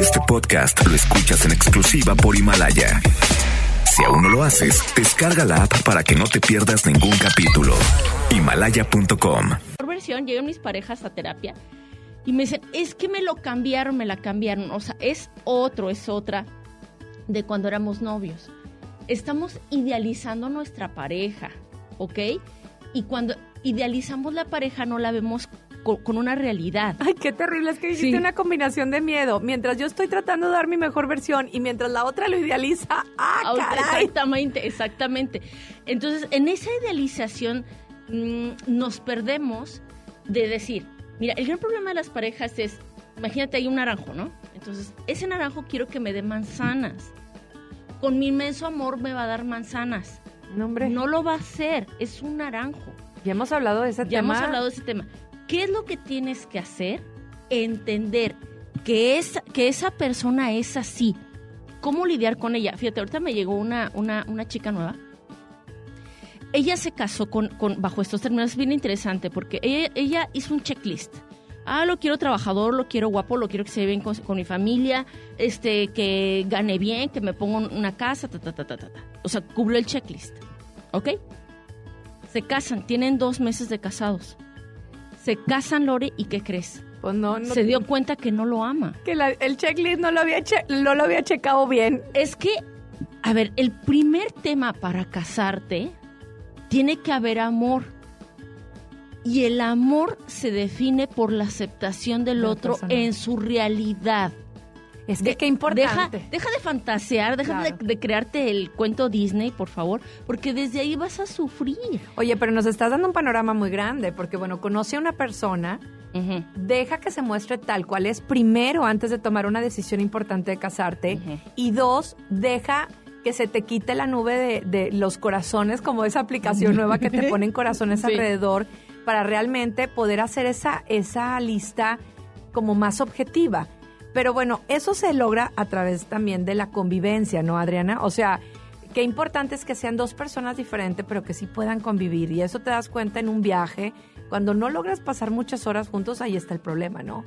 Este podcast lo escuchas en exclusiva por Himalaya. Si aún no lo haces, descarga la app para que no te pierdas ningún capítulo. Himalaya.com. Por versión, llegan mis parejas a terapia y me dicen, es que me lo cambiaron, me la cambiaron. O sea, es otro, es otra de cuando éramos novios. Estamos idealizando nuestra pareja, ¿ok? Y cuando idealizamos la pareja no la vemos co- con, una realidad. Ay, qué terrible, es que hiciste Sí. una combinación de miedo. Mientras yo estoy tratando de dar mi mejor versión y mientras la otra lo idealiza, ¡ah, caray! Exactamente, exactamente. Entonces, en esa idealización mm, nos perdemos de decir, mira, el gran problema de las parejas es, imagínate, hay un naranjo, ¿no? Entonces, ese naranjo quiero que me dé manzanas. Con mi inmenso amor me va a dar manzanas. No, hombre, No lo va a hacer, es un naranjo. ya hemos hablado de ese Ya tema. hemos hablado de ese tema. ¿Qué es lo que tienes que hacer? Entender que, es, que esa persona es así. ¿Cómo lidiar con ella? Fíjate, ahorita me llegó una, una, una chica nueva. Ella se casó con, con bajo estos términos. Es bien interesante porque ella, ella hizo un checklist. Ah, lo quiero trabajador, lo quiero guapo, lo quiero que se lleve bien con, con mi familia, este, que gane bien, que me ponga un- una casa, ta, ta, ta, ta, ta, ta. O sea, cubrió el checklist. ¿Ok? Se casan, tienen dos meses de casados. Se casan, Lore, ¿y qué crees? Pues no, no- Se dio cuenta que no lo ama. que la- el checklist no lo, había che- no lo había checado bien. Es que, a ver, el primer tema para casarte tiene que haber amor. Y el amor se define por la aceptación del la otro persona. en su realidad. Es que De- qué importante. Deja, deja de fantasear, deja Claro. de, de crearte el cuento Disney, por favor, porque desde ahí vas a sufrir. Oye, pero nos estás dando un panorama muy grande, porque bueno, conoce a una persona, deja que se muestre tal cual es primero antes de tomar una decisión importante de casarte, y dos, deja que se te quite la nube de, de los corazones, como esa aplicación nueva que te ponen corazones Sí. alrededor, para realmente poder hacer esa, esa lista como más objetiva. Pero bueno, eso se logra a través también de la convivencia, ¿no, Adriana? O sea, qué importante es que sean dos personas diferentes, pero que sí puedan convivir. Y eso te das cuenta en un viaje. Cuando no logras pasar muchas horas juntos, ahí está el problema, ¿no?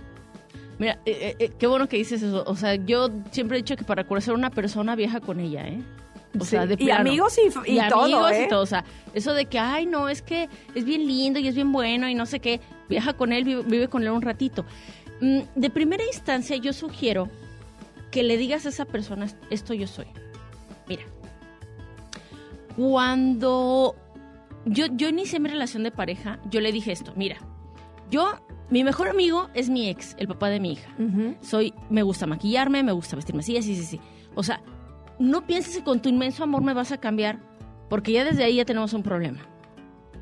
Mira, eh, eh, eh, qué bueno que dices eso. O sea, yo siempre he dicho que para conocer a una persona viaja con ella, ¿eh? O Sí. sea, de Y amigos y- y todo, amigos ¿eh? y todo. O sea, eso de que, ay, no, es que es bien lindo y es bien bueno y no sé qué. Viaja con él, vive, vive con él un ratito. Mm, De primera instancia, yo sugiero que le digas a esa persona, esto yo soy. Mira, cuando yo, yo inicié mi relación de pareja, yo le dije esto, mira, yo, mi mejor amigo es mi ex, el papá de mi hija. Soy, me gusta maquillarme, me gusta vestirme así, así, sí, sí. O sea, no pienses que con tu inmenso amor me vas a cambiar, porque ya desde ahí ya tenemos un problema.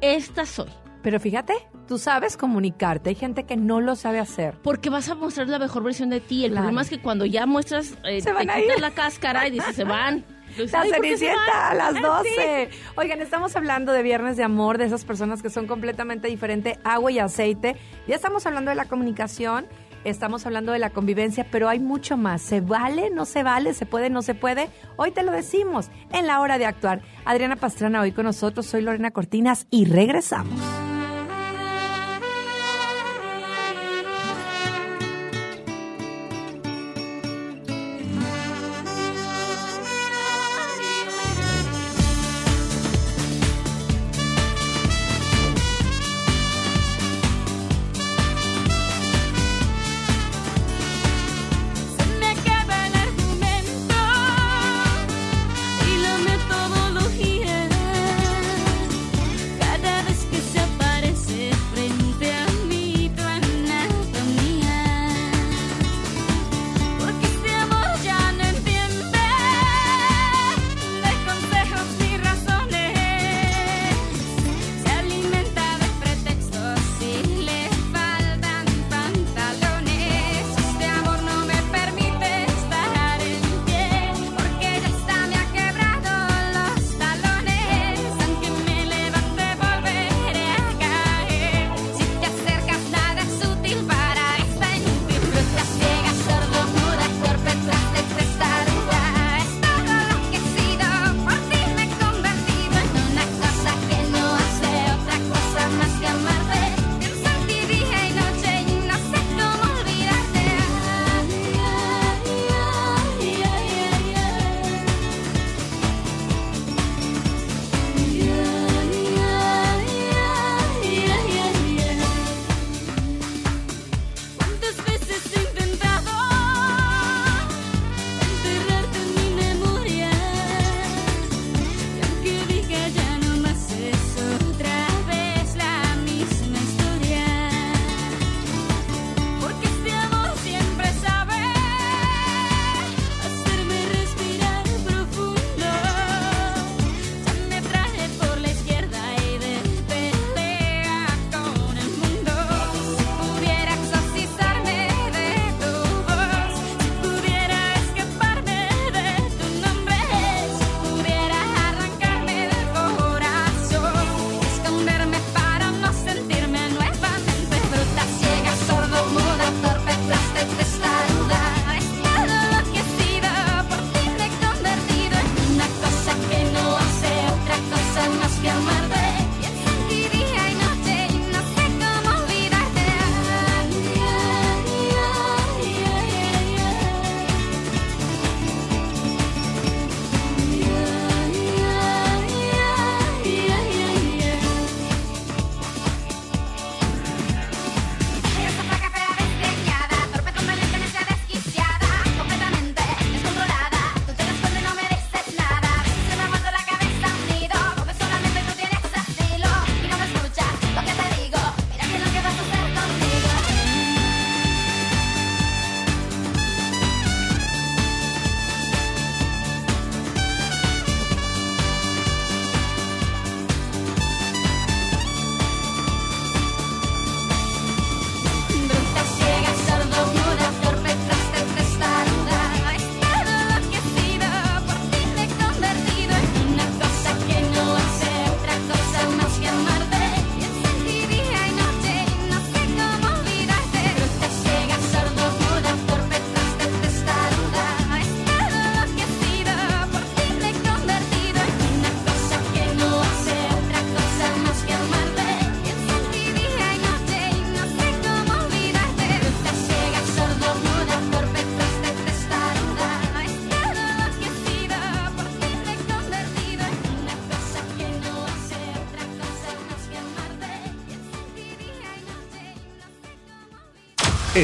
Esta soy. Pero fíjate, tú sabes comunicarte. Hay gente que no lo sabe hacer. Porque vas a mostrar la mejor versión de ti. El Claro. problema es que cuando ya muestras, eh, Se van te a quitas ir. la cáscara y dices, se van. La "Ay, ¿por qué se Cenicienta van?". a las Ah, 12. Oigan, estamos hablando de Viernes de Amor, de esas personas que son completamente diferentes, agua y aceite. Ya estamos hablando de la comunicación, estamos hablando de la convivencia, pero hay mucho más. ¿Se vale? ¿No se vale? ¿Se puede? ¿No se puede? Hoy te lo decimos en la hora de actuar. Adriana Pastrana hoy con nosotros, soy Lorena Cortinas y regresamos.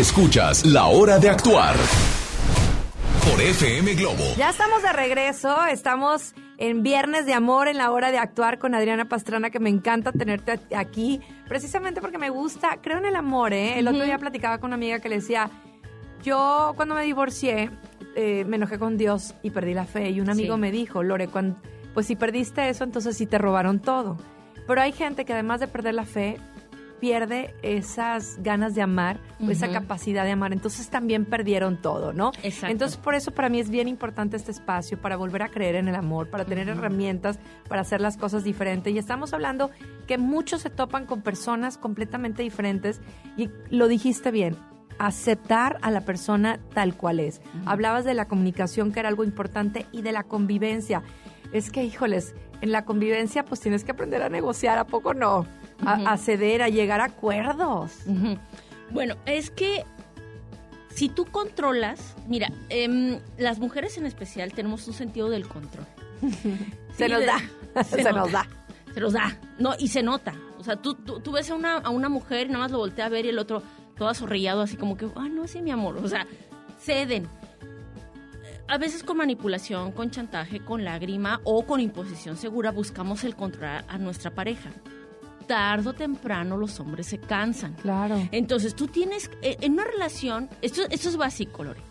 Escuchas La Hora de Actuar por FM Globo. Ya estamos de regreso, estamos en Viernes de Amor en la hora de actuar con Adriana Pastrana, que me encanta tenerte aquí, precisamente porque me gusta, creo en el amor, ¿eh? El otro día platicaba con una amiga que le decía, yo cuando me divorcié, eh, me enojé con Dios y perdí la fe, y un amigo Sí. me dijo, Lore, cuando, pues si perdiste eso, entonces sí te robaron todo. Pero hay gente que además de perder la fe, pierde esas ganas de amar o esa capacidad de amar. Entonces también perdieron todo, ¿no? Exacto. Entonces por eso para mí es bien importante este espacio, para volver a creer en el amor, para tener herramientas para hacer las cosas diferentes. Y estamos hablando que muchos se topan con personas completamente diferentes y lo dijiste bien. Aceptar a la persona tal cual es. Hablabas de la comunicación, que era algo importante, y de la convivencia. Es que, híjoles, en la convivencia pues tienes que aprender a negociar, ¿a poco no? A, a ceder, a llegar a acuerdos. Bueno, es que si tú controlas, mira, em, las mujeres en especial tenemos un sentido del control. Se Sí, nos de- da, se se, nos da. Se los da, no, y se nota. O sea, tú, tú, tú ves a una, a una mujer y nada más lo voltea a ver y el otro todo azorrillado, así como que, ah, no, sí, mi amor. O sea, ceden. A veces con manipulación, con chantaje, con lágrima o con imposición segura buscamos el controlar a nuestra pareja. Tardo o temprano los hombres se cansan. Claro. Entonces, tú tienes, eh, en una relación, esto, esto es básico, Lore.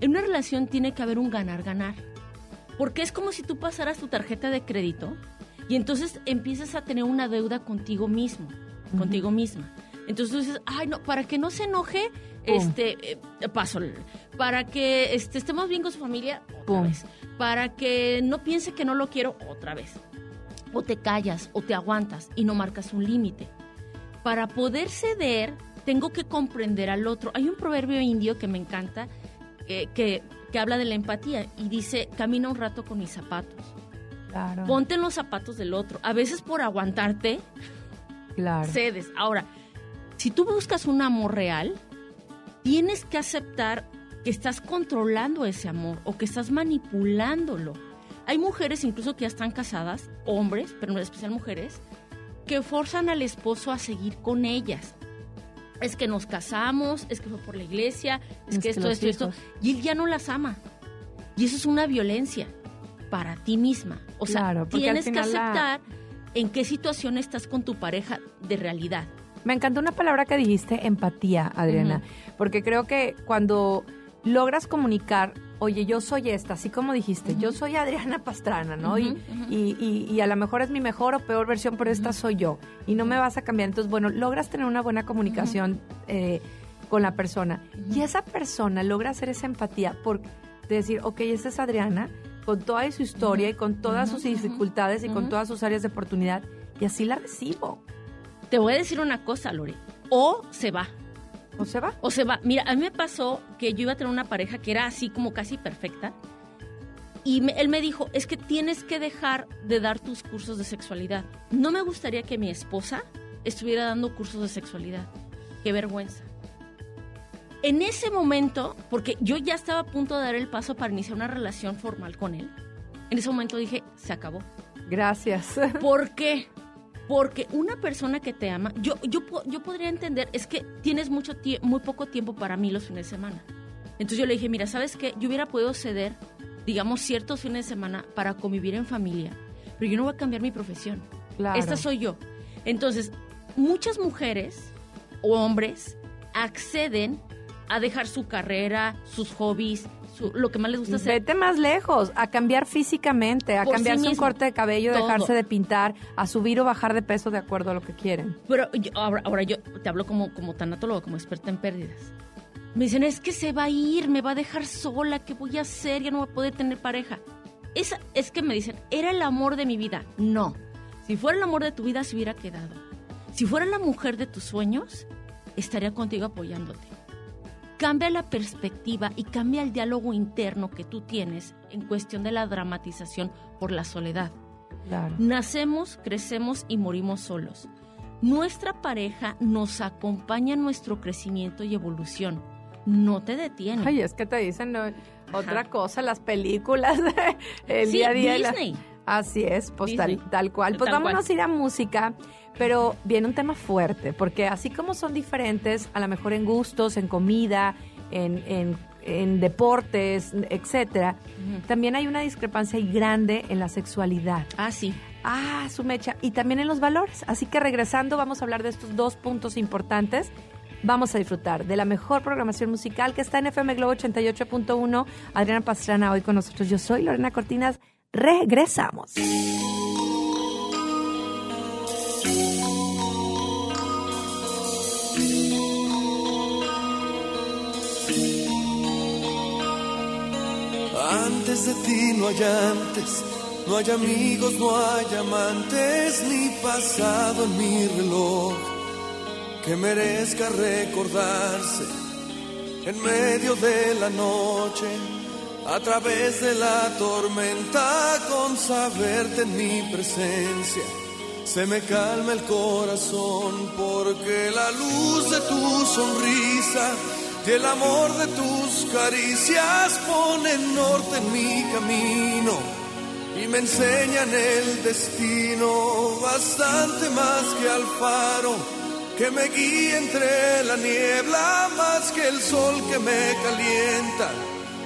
En una relación tiene que haber un ganar-ganar. Porque es como si tú pasaras tu tarjeta de crédito y entonces empiezas a tener una deuda contigo mismo, contigo misma. Entonces tú dices, ay, no, para que no se enoje, este, eh, paso. Para que este, estemos bien con su familia, otra Pum. vez. Para que no piense que no lo quiero, otra vez. O te callas o te aguantas y no marcas un límite para poder ceder, tengo que comprender al otro. Hay un proverbio indio que me encanta, eh, que, que habla de la empatía y dice, camina un rato con mis zapatos. Claro. Ponte en los zapatos del otro. A veces por aguantarte, claro. cedes. Ahora, si tú buscas un amor real, tienes que aceptar que estás controlando ese amor o que estás manipulándolo. Hay mujeres incluso que ya están casadas, hombres, pero en especial mujeres, que forzan al esposo a seguir con ellas. Es que nos casamos, es que fue por la iglesia, es, Es que esto, esto, esto. Y él ya no las ama. Y eso es una violencia para ti misma. O sea, Claro, al tienes que la- aceptar en qué situación estás con tu pareja de realidad. Me encantó una palabra que dijiste, empatía, Adriana, porque creo que cuando logras comunicar, oye, yo soy esta, así como dijiste, yo soy Adriana Pastrana, ¿no? y, y, y- y a lo mejor es mi mejor o peor versión, pero esta soy yo, y no me vas a cambiar. Entonces, bueno, logras tener una buena comunicación eh, con la persona, y esa persona logra hacer esa empatía por decir, ok, esa es Adriana, con toda su historia y con todas sus dificultades y con todas sus áreas de oportunidad, y así la recibo. Te voy a decir una cosa, Lore. O se va. ¿O se va? O se va. Mira, a mí me pasó que yo iba a tener una pareja que era así como casi perfecta. Y me- él me dijo, es que tienes que dejar de dar tus cursos de sexualidad. No me gustaría que mi esposa estuviera dando cursos de sexualidad. Qué vergüenza. En ese momento, porque yo ya estaba a punto de dar el paso para iniciar una relación formal con él, en ese momento dije, se acabó. Gracias. ¿Por qué? Porque una persona que te ama, yo, yo, yo podría entender, es que tienes mucho muy poco tiempo para mí los fines de semana. Entonces yo le dije, mira, ¿sabes qué? Yo hubiera podido ceder, digamos, ciertos fines de semana para convivir en familia, pero yo no voy a cambiar mi profesión. Claro. Esta soy yo. Entonces, muchas mujeres o hombres acceden a dejar su carrera, sus hobbies, su- lo que más les gusta hacer. Vete más lejos, a cambiar físicamente, a Por sí cambiarse un mismo. corte de cabello, Todo. dejarse de pintar, a subir o bajar de peso de acuerdo a lo que quieren. Pero yo- ahora, ahora yo te hablo como, como tanatólogo, como experta en pérdidas. Me dicen, es que se va a ir, me va a dejar sola, ¿qué voy a hacer? Ya no voy a poder tener pareja. Esa, es que me dicen, era el amor de mi vida. No. Si fuera el amor de tu vida, se hubiera quedado. Si fuera la mujer de tus sueños, estaría contigo apoyándote. Cambia la perspectiva y cambia el diálogo interno que tú tienes en cuestión de la dramatización por la soledad. Claro. Nacemos, crecemos y morimos solos. Nuestra pareja nos acompaña en nuestro crecimiento y evolución. No te detiene. Ay, es que te dicen no, otra cosa, las películas, el Sí, día a día. la- Disney. Así es, pues tal, tal cual. Pues Tal vámonos cual. a ir a música, pero viene un tema fuerte, porque así como son diferentes, a lo mejor en gustos, en comida, en, en- en deportes, etcétera, también hay una discrepancia y grande en la sexualidad. Ah, sí. Ah, su mecha. Y también en los valores. Así que regresando, vamos a hablar de estos dos puntos importantes. Vamos a disfrutar de la mejor programación musical que está en FM Globo 88.1. Adriana Pastrana hoy con nosotros. Yo soy Lorena Cortinas. Regresamos. Antes de ti no hay antes, no hay amigos, no hay amantes, ni pasado en mi reloj que merezca recordarse en medio de la noche, a través de la tormenta, con saberte en mi presencia. Se me calma el corazón porque la luz de tu sonrisa y el amor de tus caricias ponen norte en mi camino y me enseñan el destino bastante más que al faro que me guía entre la niebla más que el sol que me calienta.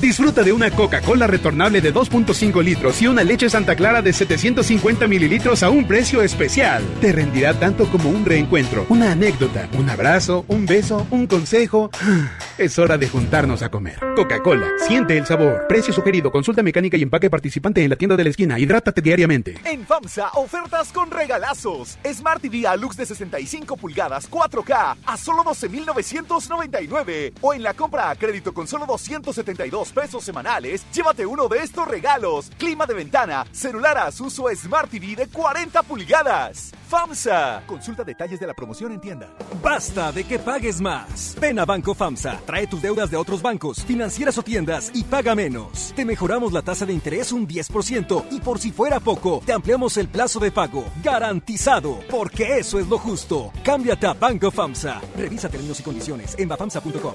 Disfruta de una Coca-Cola retornable de 2.5 litros y una leche Santa Clara de 750 mililitros a un precio especial. Te rendirá tanto como un reencuentro, una anécdota, un abrazo, un beso, un consejo. Es hora de juntarnos a comer. Coca-Cola, siente el sabor. Precio sugerido, consulta mecánica y empaque participante en la tienda de la esquina. Hidrátate diariamente. En FAMSA, ofertas con regalazos. Smart TV Alux de 65 pulgadas 4K a solo 12,999. O en la compra a crédito con solo 272 2 pesos semanales, llévate uno de estos regalos. Clima de ventana, celular Asus o Smart TV de 40 pulgadas. FAMSA. Consulta detalles de la promoción en tienda. Basta de que pagues más. Ven a Banco FAMSA, trae tus deudas de otros bancos, financieras o tiendas y paga menos. Te mejoramos la tasa de interés un 10% y por si fuera poco, te ampliamos el plazo de pago. Garantizado, porque eso es lo justo. Cámbiate a Banco FAMSA. Revisa términos y condiciones en bafamsa.com.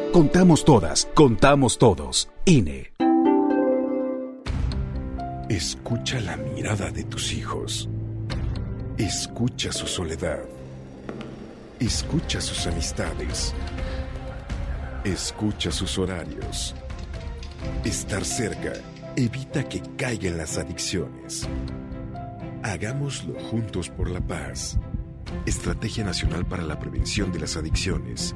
Contamos todas, contamos todos. INE. Escucha la mirada de tus hijos. Escucha su soledad. Escucha sus amistades. Escucha sus horarios. Estar cerca evita que caigan las adicciones. Hagámoslo juntos por la paz. Estrategia Nacional para la Prevención de las Adicciones.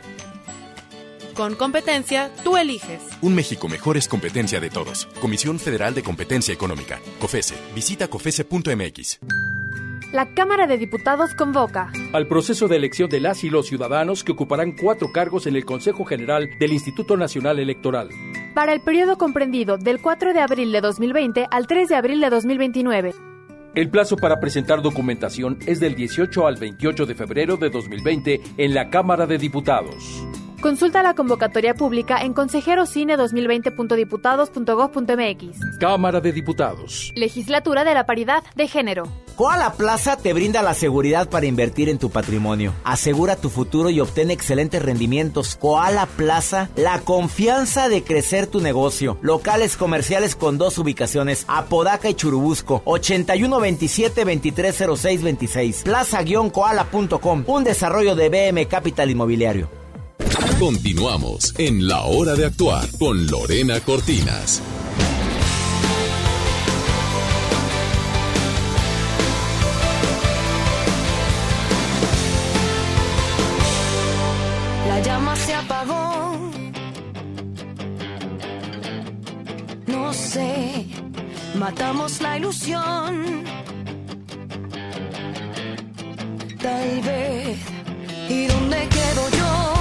Con competencia, tú eliges. Un México mejor es competencia de todos. Comisión Federal de Competencia Económica. COFESE. Visita COFESE.mx. La Cámara de Diputados convoca al proceso de elección de las y los ciudadanos que ocuparán cuatro cargos en el Consejo General del Instituto Nacional Electoral. Para el periodo comprendido del 4 de abril de 2020 al 3 de abril de 2029. El plazo para presentar documentación es del 18 al 28 de febrero de 2020 en la Cámara de Diputados. Consulta la convocatoria pública en consejerocine2020.diputados.gov.mx. Cámara de Diputados. Legislatura de la Paridad de Género. Koala Plaza te brinda la seguridad para invertir en tu patrimonio. Asegura tu futuro y obtén excelentes rendimientos. Koala Plaza, la confianza de crecer tu negocio. Locales comerciales con dos ubicaciones, Apodaca y Churubusco. 8127-230626. Plaza-koala.com. Un desarrollo de BM Capital Inmobiliario. Continuamos en La Hora de Actuar con Lorena Cortinas. La llama se apagó. No sé, matamos la ilusión. Tal vez. ¿Y dónde quedo yo?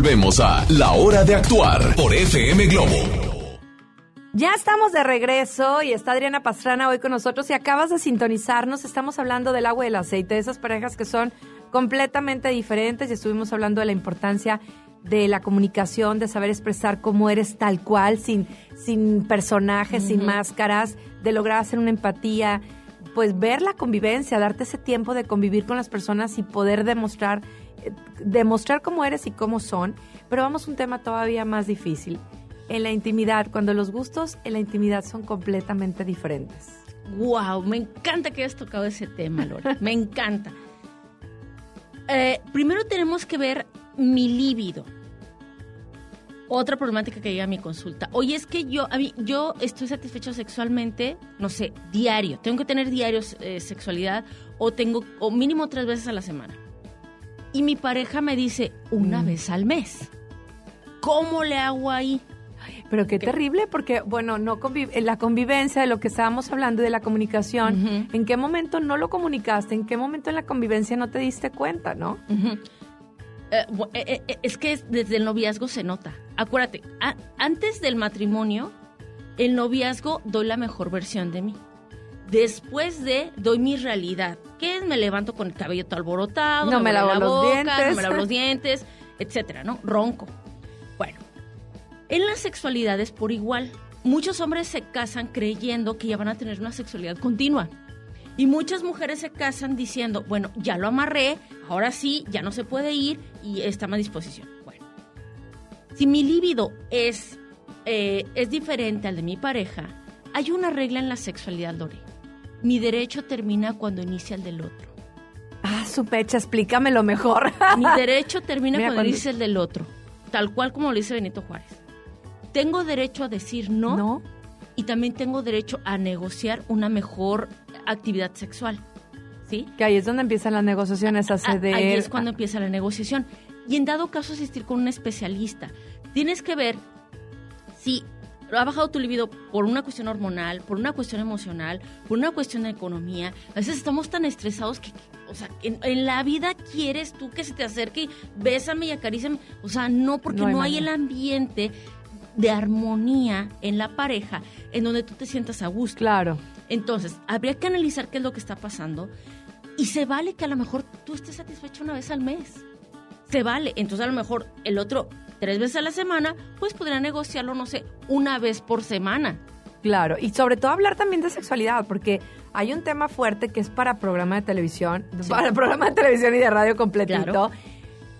Volvemos a La Hora de Actuar por FM Globo. Ya estamos de regreso y está Adriana Pastrana hoy con nosotros y acabas de sintonizarnos. Estamos hablando del agua y el aceite, de esas parejas que son completamente diferentes y estuvimos hablando de la importancia de la comunicación, de saber expresar cómo eres tal cual, sin, sin personajes, sin máscaras, de lograr hacer una empatía, pues ver la convivencia, darte ese tiempo de convivir con las personas y poder demostrar, demostrar cómo eres y cómo son. Pero vamos a un tema todavía más difícil. En la intimidad, cuando los gustos en la intimidad son completamente diferentes. Wow, me encanta que hayas tocado ese tema, Lore. Me encanta. Eh, primero tenemos que ver mi líbido. Otra problemática que llega a mi consulta. Oye, es que yo, a mí, yo estoy satisfecho sexualmente, no sé, diario. Tengo que tener diario eh, sexualidad o tengo, o mínimo tres veces a la semana. Y mi pareja me dice una vez al mes. ¿Cómo le hago ahí? Pero qué terrible, porque, bueno, no conviv- en la convivencia de lo que estábamos hablando de la comunicación, ¿en qué momento no lo comunicaste? ¿En qué momento en la convivencia no te diste cuenta, no? Eh, eh, eh, es que es- desde el noviazgo se nota. Acuérdate, a- antes del matrimonio, el noviazgo doy la mejor versión de mí. Después de, doy mi realidad. que es? Me levanto con el cabello todo alborotado, No me huele lavo la los dientes. no me lavo los dientes, etcétera, ¿no? Ronco. Bueno, en la sexualidad es por igual. Muchos hombres se casan creyendo que ya van a tener una sexualidad continua. Y muchas mujeres se casan diciendo, bueno, ya lo amarré, ahora sí, ya no se puede ir y está a mi disposición. Bueno, si mi líbido es, eh, es diferente al de mi pareja, hay una regla en la sexualidad, Lore. Mi derecho termina cuando inicia el del otro. Ah, su pecha, explícamelo mejor. Mi derecho termina Mira, cuando, cuando- inicia el del otro, tal cual como lo dice Benito Juárez. Tengo derecho a decir no, y también tengo derecho a negociar una mejor actividad sexual. ¿Sí? Que ahí es donde empiezan las negociaciones a ceder. Ahí es cuando empieza la negociación. Y en dado caso asistir con un especialista. Tienes que ver si ha bajado tu libido por una cuestión hormonal, por una cuestión emocional, por una cuestión de economía. A veces estamos tan estresados que, o sea, en, en la vida quieres tú que se te acerque y bésame y acaríciame. O sea, no, porque No no hay hay, el ambiente de armonía en la pareja en donde tú te sientas a gusto. Claro. Entonces, habría que analizar qué es lo que está pasando y se vale que a lo mejor tú estés satisfecho una vez al mes. Se vale. Entonces, a lo mejor el otro tres veces a la semana, pues podría negociarlo, no sé, una vez por semana. Claro, y sobre todo hablar también de sexualidad, porque hay un tema fuerte que es para programa de televisión, para programa de televisión y de radio completito. Claro.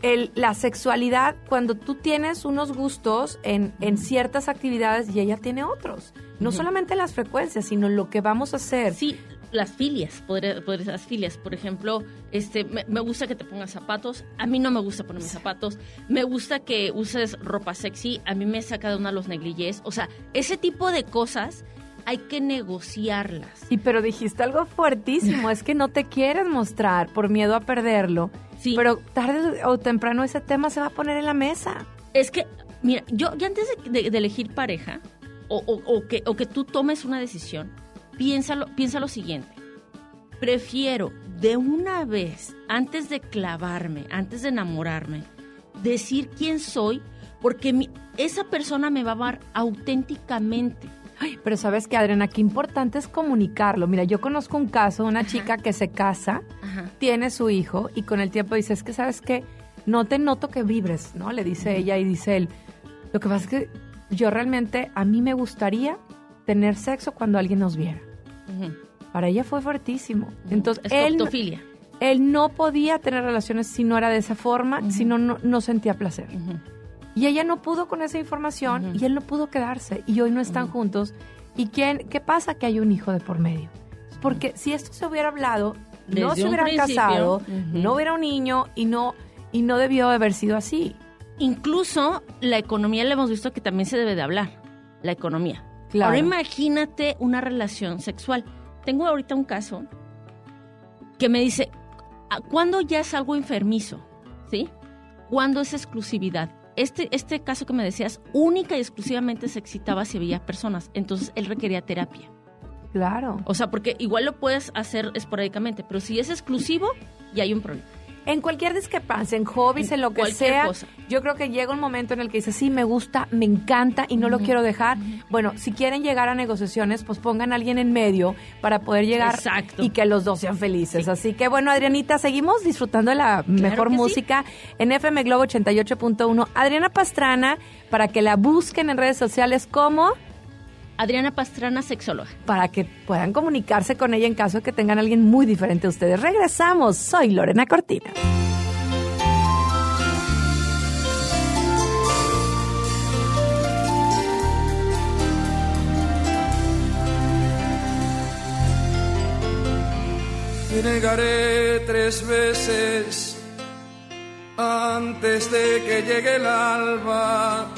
El, la sexualidad, cuando tú tienes unos gustos en, en ciertas actividades y ella tiene otros. No solamente las frecuencias, sino lo que vamos a hacer. Sí, las filias, podría, podría ser las filias. Por ejemplo, este, me, me gusta que te pongas zapatos. A mí no me gusta ponerme zapatos. Me gusta que uses ropa sexy. A mí me saca de una los negligés. O sea, ese tipo de cosas hay que negociarlas. Y pero dijiste algo fuertísimo, es que no te quieres mostrar por miedo a perderlo. Sí. Pero tarde o temprano ese tema se va a poner en la mesa. Es que, mira, yo, yo antes de, de- de elegir pareja o, o- o que, o que tú tomes una decisión, piénsalo, piensa lo siguiente. Prefiero de una vez, antes de clavarme, antes de enamorarme, decir quién soy, porque mi- esa persona me va a amar auténticamente. Ay, pero sabes que, Adriana, qué importante es comunicarlo. Mira, yo conozco un caso de una chica que se casa, Ajá. tiene su hijo y con el tiempo dice, es que sabes que no te noto que vibres, ¿no? Le dice ella y dice él, lo que pasa es que yo realmente, a mí me gustaría tener sexo cuando alguien nos viera. Para ella fue fuertísimo. Entonces, Es él, él no podía tener relaciones si no era de esa forma, si no, no, no sentía placer. Y ella no pudo con esa información y él no pudo quedarse y hoy no están juntos. ¿Y quién, qué pasa? Que hay un hijo de por medio. Porque si esto se hubiera hablado, no se hubieran casado, no hubiera un niño y no, y no debió haber sido así. Incluso la economía le hemos visto que también se debe de hablar. La economía. Claro. Ahora imagínate una relación sexual. Tengo ahorita un caso que me dice, "¿A- ¿cuándo ya es algo enfermizo? ¿Sí? ¿Cuándo es exclusividad? Este, este caso que me decías, única y exclusivamente se excitaba si había personas. Entonces él requería terapia. Claro. O sea, porque igual lo puedes hacer esporádicamente, pero si es exclusivo, ya hay un problema. En cualquier discrepancia, en hobbies, en, lo que cualquier sea, cosa. yo creo que llega un momento en el que dices, sí, me gusta, me encanta y no lo quiero dejar. Bueno, si quieren llegar a negociaciones, pues pongan a alguien en medio para poder llegar Exacto. y que los dos sean felices. Así que bueno, Adrianita, seguimos disfrutando de la mejor sí. música en FM Globo 88.1. Adriana Pastrana, para que la busquen en redes sociales como Adriana Pastrana, sexóloga. para que puedan comunicarse con ella en caso de que tengan a alguien muy diferente a ustedes. Regresamos, soy Lorena Cortina. Te negaré tres veces antes de que llegue el alba.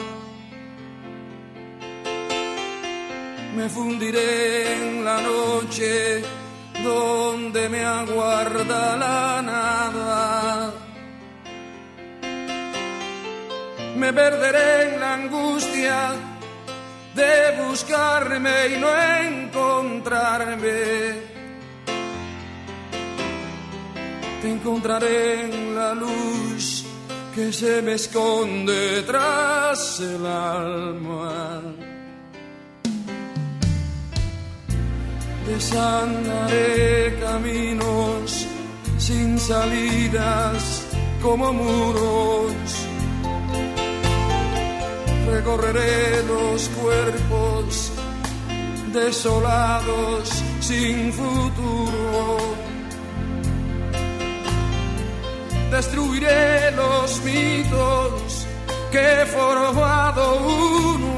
Me fundiré en la noche donde me aguarda la nada. Me perderé en la angustia de buscarme y no encontrarme. Te encontraré en la luz que se me esconde tras el alma. Desandaré caminos sin salidas como muros. Recorreré los cuerpos desolados sin futuro. destruiré los mitos que he forjado uno.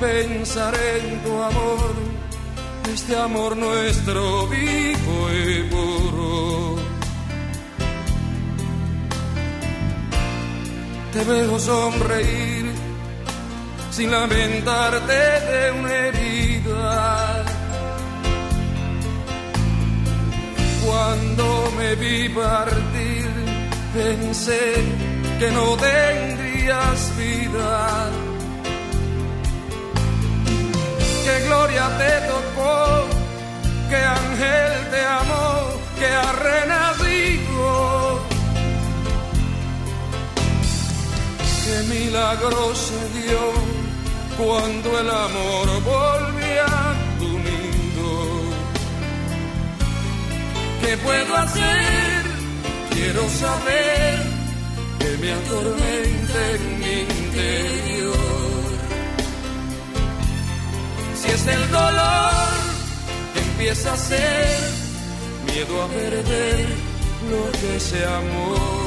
Pensaré en tu amor, este amor nuestro vivo y puro. Te veo sonreír sin lamentarte de una herida. Cuando me vi partir, pensé que no tendrías vida. Gloria te tocó, que ángel te amó, que ha renacido. Que milagro se dio cuando el amor volvió a tu nido. ¿Qué puedo hacer? Quiero saber que me atormenta en mi interior. El dolor empieza a ser miedo a perder lo que se amó.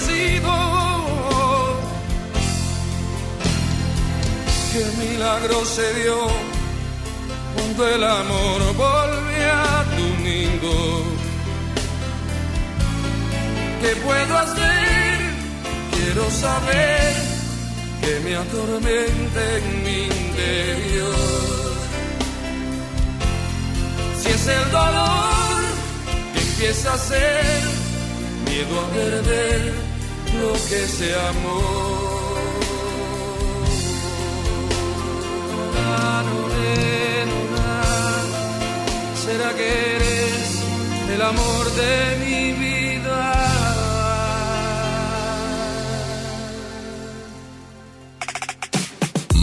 Renacido. que milagro se dio cuando el amor volvió a tu nido. ¿Qué puedo hacer? Quiero saber que me atormenta en mi interior. Si es el dolor que empieza a ser miedo a perder lo que se amó. ¿Será que eres el amor de mi vida?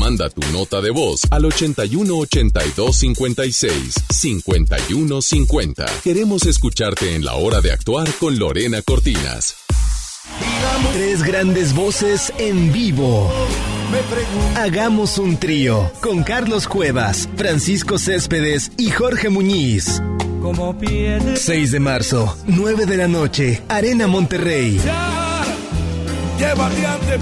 manda tu nota de voz al 81 82 56 51 50. Queremos escucharte en la hora de actuar con Lorena Cortinas. Tres grandes voces en vivo. Hagamos un trío con Carlos Cuevas, Francisco Céspedes y Jorge Muñiz. 6 de marzo, 9 de la noche, Arena Monterrey.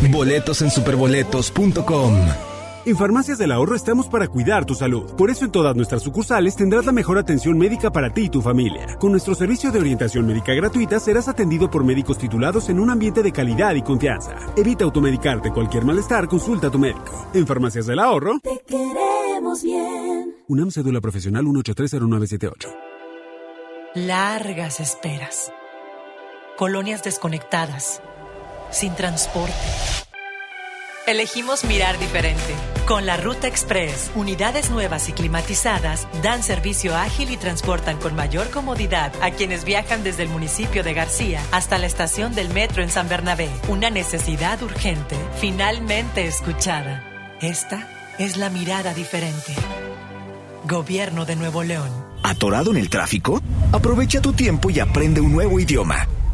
Boletos en superboletos.com. En Farmacias del Ahorro estamos para cuidar tu salud. Por eso en todas nuestras sucursales tendrás la mejor atención médica para ti y tu familia. Con nuestro servicio de orientación médica gratuita serás atendido por médicos titulados en un ambiente de calidad y confianza. Evita automedicarte cualquier malestar, consulta a tu médico. En Farmacias del Ahorro, Te queremos bien. UNAM Cédula Profesional 1830978. Largas esperas. Colonias desconectadas. Sin transporte. Elegimos mirar diferente. Con la Ruta Express, unidades nuevas y climatizadas dan servicio ágil y transportan con mayor comodidad a quienes viajan desde el municipio de García hasta la estación del metro en San Bernabé. Una necesidad urgente, finalmente escuchada. Esta es la mirada diferente. Gobierno de Nuevo León. ¿Atorado en el tráfico? Aprovecha tu tiempo y aprende un nuevo idioma.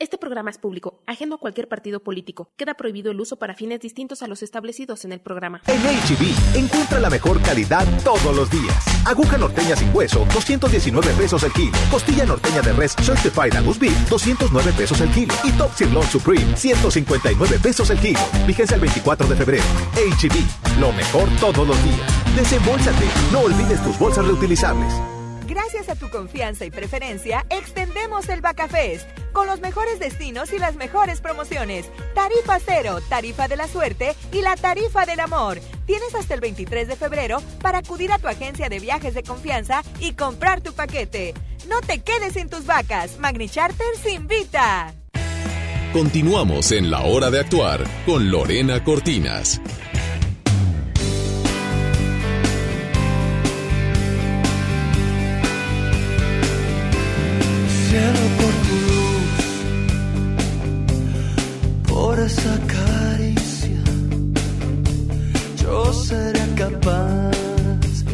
Este programa es público, ajeno a cualquier partido político. Queda prohibido el uso para fines distintos a los establecidos en el programa. En HB, encuentra la mejor calidad todos los días. Aguja norteña sin hueso, 219 pesos el kilo. Costilla norteña de res Certified Angus Beef, 209 pesos el kilo. Y Top Sirloin Supreme, 159 pesos el kilo. Vigencia el 24 de febrero. HB, lo mejor todos los días. Desembolsate, no olvides tus bolsas reutilizables. Gracias a tu confianza y preferencia, extendemos el Bacafest con los mejores destinos y las mejores promociones. Tarifa cero, tarifa de la suerte y la tarifa del amor. Tienes hasta el 23 de febrero para acudir a tu agencia de viajes de confianza y comprar tu paquete. No te quedes sin tus vacas. Magni Charters invita. Continuamos en la hora de actuar con Lorena Cortinas. Capaz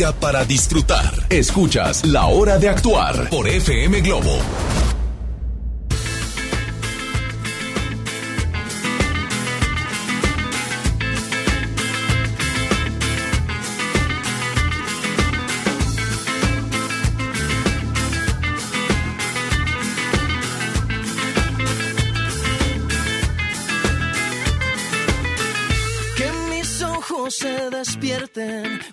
Para disfrutar. Escuchas La Hora de Actuar por FM Globo.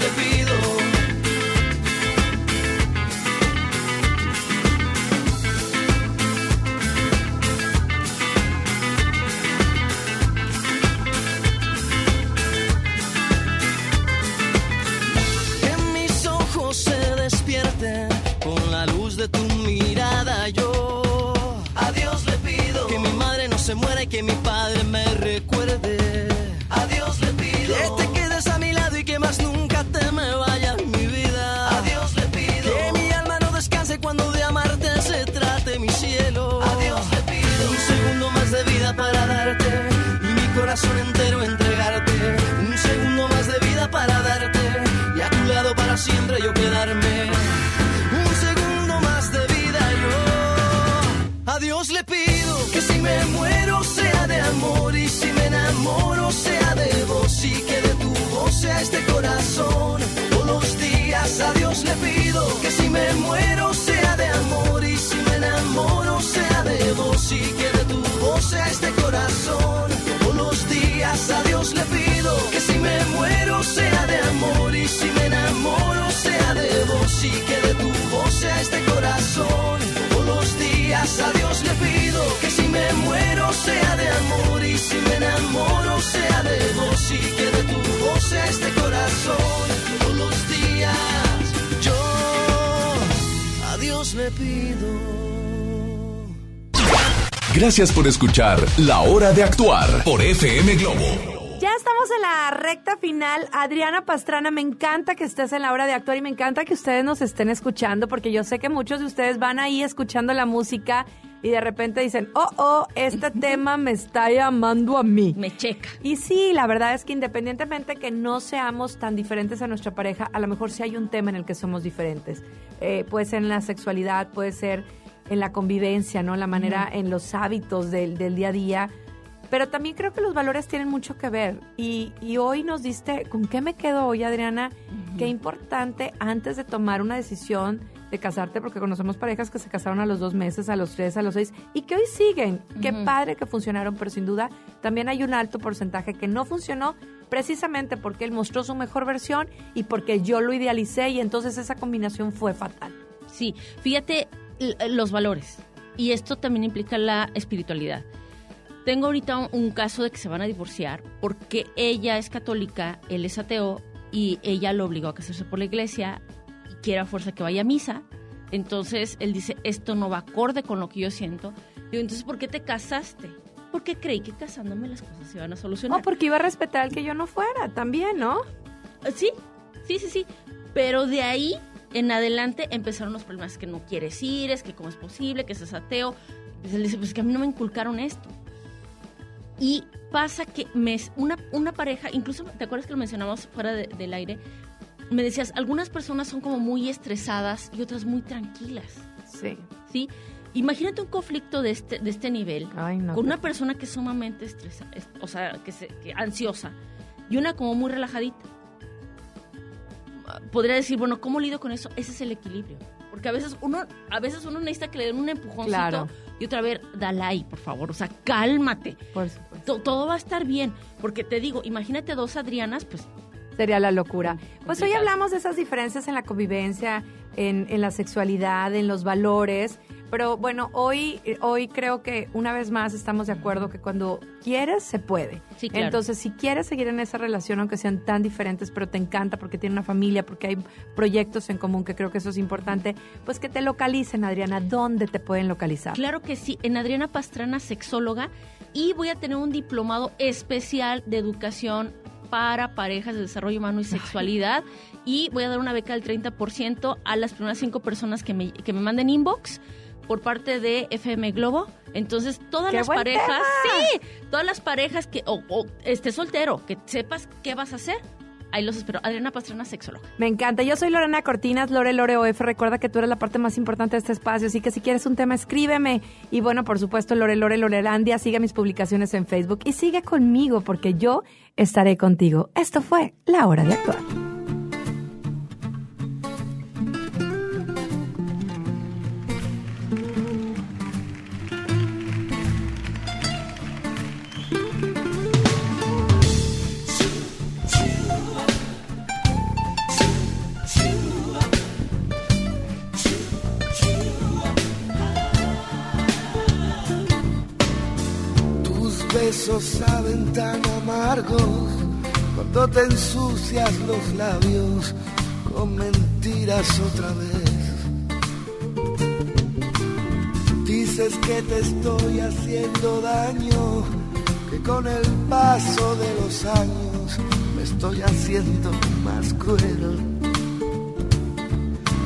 A Dios este corazón. Todos los días a Dios le pido que si me muero sea de amor y si me enamoro sea de vos y que de tu voz este corazón. Todos los días yo a Dios le pido. Gracias por escuchar La Hora de Actuar por FM Globo. Ya estamos en la recta final. Adriana Pastrana, me encanta que estés en la hora de actuar y me encanta que ustedes nos estén escuchando porque yo sé que muchos de ustedes van ahí escuchando la música y de repente dicen, oh, oh, este tema me está llamando a mí. Me checa. Y sí, la verdad es que independientemente que no seamos tan diferentes a nuestra pareja, a lo mejor sí hay un tema en el que somos diferentes. Eh, puede ser en la sexualidad, puede ser en la convivencia, ¿no? La manera, en los hábitos del, del día a día. Pero también creo que los valores tienen mucho que ver. Y, y hoy nos diste, ¿con qué me quedo hoy, Adriana? Qué importante antes de tomar una decisión de casarte, porque conocemos parejas que se casaron a los dos meses, a los tres, a los seis, y que hoy siguen. Qué Ujú. padre que funcionaron, pero sin duda también hay un alto porcentaje que no funcionó precisamente porque él mostró su mejor versión y porque yo lo idealicé y entonces esa combinación fue fatal. Sí, fíjate los valores. Y esto también implica la espiritualidad. Tengo ahorita un, caso de que se van a divorciar porque ella es católica, él es ateo y ella lo obligó a casarse por la iglesia y quiere a fuerza que vaya a misa. Entonces él dice, esto no va acorde con lo que yo siento. Digo, entonces, ¿por qué te casaste? Porque creí que casándome las cosas se iban a solucionar. No, porque iba a respetar al que yo no fuera también, ¿no? Eh, Sí, sí, sí, sí. Pero de ahí en adelante empezaron los problemas que no quieres ir, es que cómo es posible, que seas ateo. Pues él dice, pues que a mí no me inculcaron esto. Y pasa que me, una, una pareja, incluso, ¿te acuerdas que lo mencionamos fuera de- del aire? Me decías, algunas personas son como muy estresadas y otras muy tranquilas. Sí. ¿Sí? Imagínate un conflicto de este, de este nivel no, con una persona que es sumamente estresada, o sea, que, se, que ansiosa y una como muy relajadita. Podría decir, bueno, ¿cómo lido con eso? Ese es el equilibrio. Porque a veces uno, a veces uno necesita que le den un empujoncito Claro. y otra vez, dale ahí, por favor. O sea, cálmate. To- todo va a estar bien. Porque te digo, imagínate dos Adrianas, pues Sería la locura. Pues hoy hablamos de esas diferencias en la convivencia, en, en la sexualidad, en los valores. Pero bueno, hoy, hoy creo que una vez más estamos de acuerdo que cuando quieres, se puede. Sí, claro. Entonces, si quieres seguir en esa relación, aunque sean tan diferentes, pero te encanta porque tiene una familia, porque hay proyectos en común, que creo que eso es importante, pues que te localicen, Adriana. ¿Dónde te pueden localizar? Claro que sí, en Adriana Pastrana, sexóloga, y voy a tener un diplomado especial de educación para parejas de desarrollo humano y sexualidad, y voy a dar una beca del 30% a las primeras cinco personas que me, que me manden inbox por parte de FM Globo. Entonces, todas ¡Qué las parejas, tema! sí, todas las parejas que, o, o estés soltero, que sepas qué vas a hacer, ahí los espero. Adriana Pastrana, sexóloga. Me encanta. Yo soy Lorena Cortinas, Lore Lore OF. Recuerda que tú eres la parte más importante de este espacio, así que si quieres un tema, escríbeme. Y bueno, por supuesto, Lore Lore Lorelandia, sigue mis publicaciones en Facebook y sigue conmigo porque yo estaré contigo. Esto fue La Hora de Actuar. Cuando te ensucias los labios con mentiras otra vez. Dices que te estoy haciendo daño, que con el paso de los años me estoy haciendo más cruel.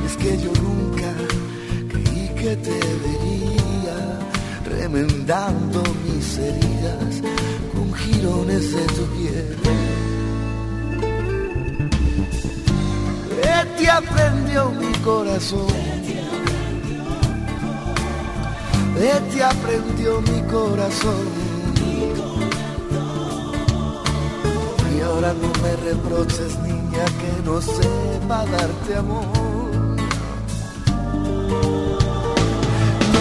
Es que yo nunca creí que te vería remendando mis heridas con jirones de tu piel. aprendió mi corazón. De ti aprendió mi corazón. Y ahora no me reproches, niña, que no sepa darte amor. Me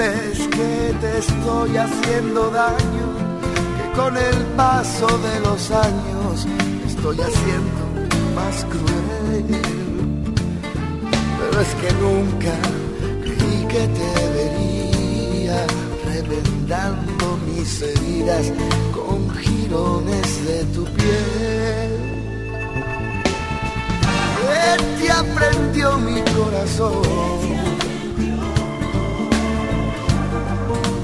Dices que te estoy haciendo daño, que con el paso de los años estoy haciendo más cruel. Pero es que nunca creí que te vería reventando mis heridas con jirones de tu piel. ¿Qué te aprendió mi corazón?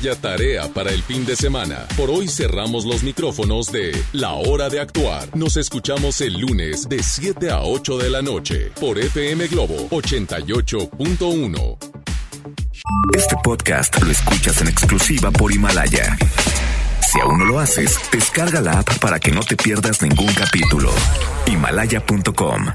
Tarea para el fin de semana. Por hoy cerramos los micrófonos de La Hora de Actuar. Nos escuchamos el lunes de 7 a 8 de la noche por FM Globo 88.1. Este podcast lo escuchas en exclusiva por Himalaya. Si aún no lo haces, descarga la app para que no te pierdas ningún capítulo. Himalaya.com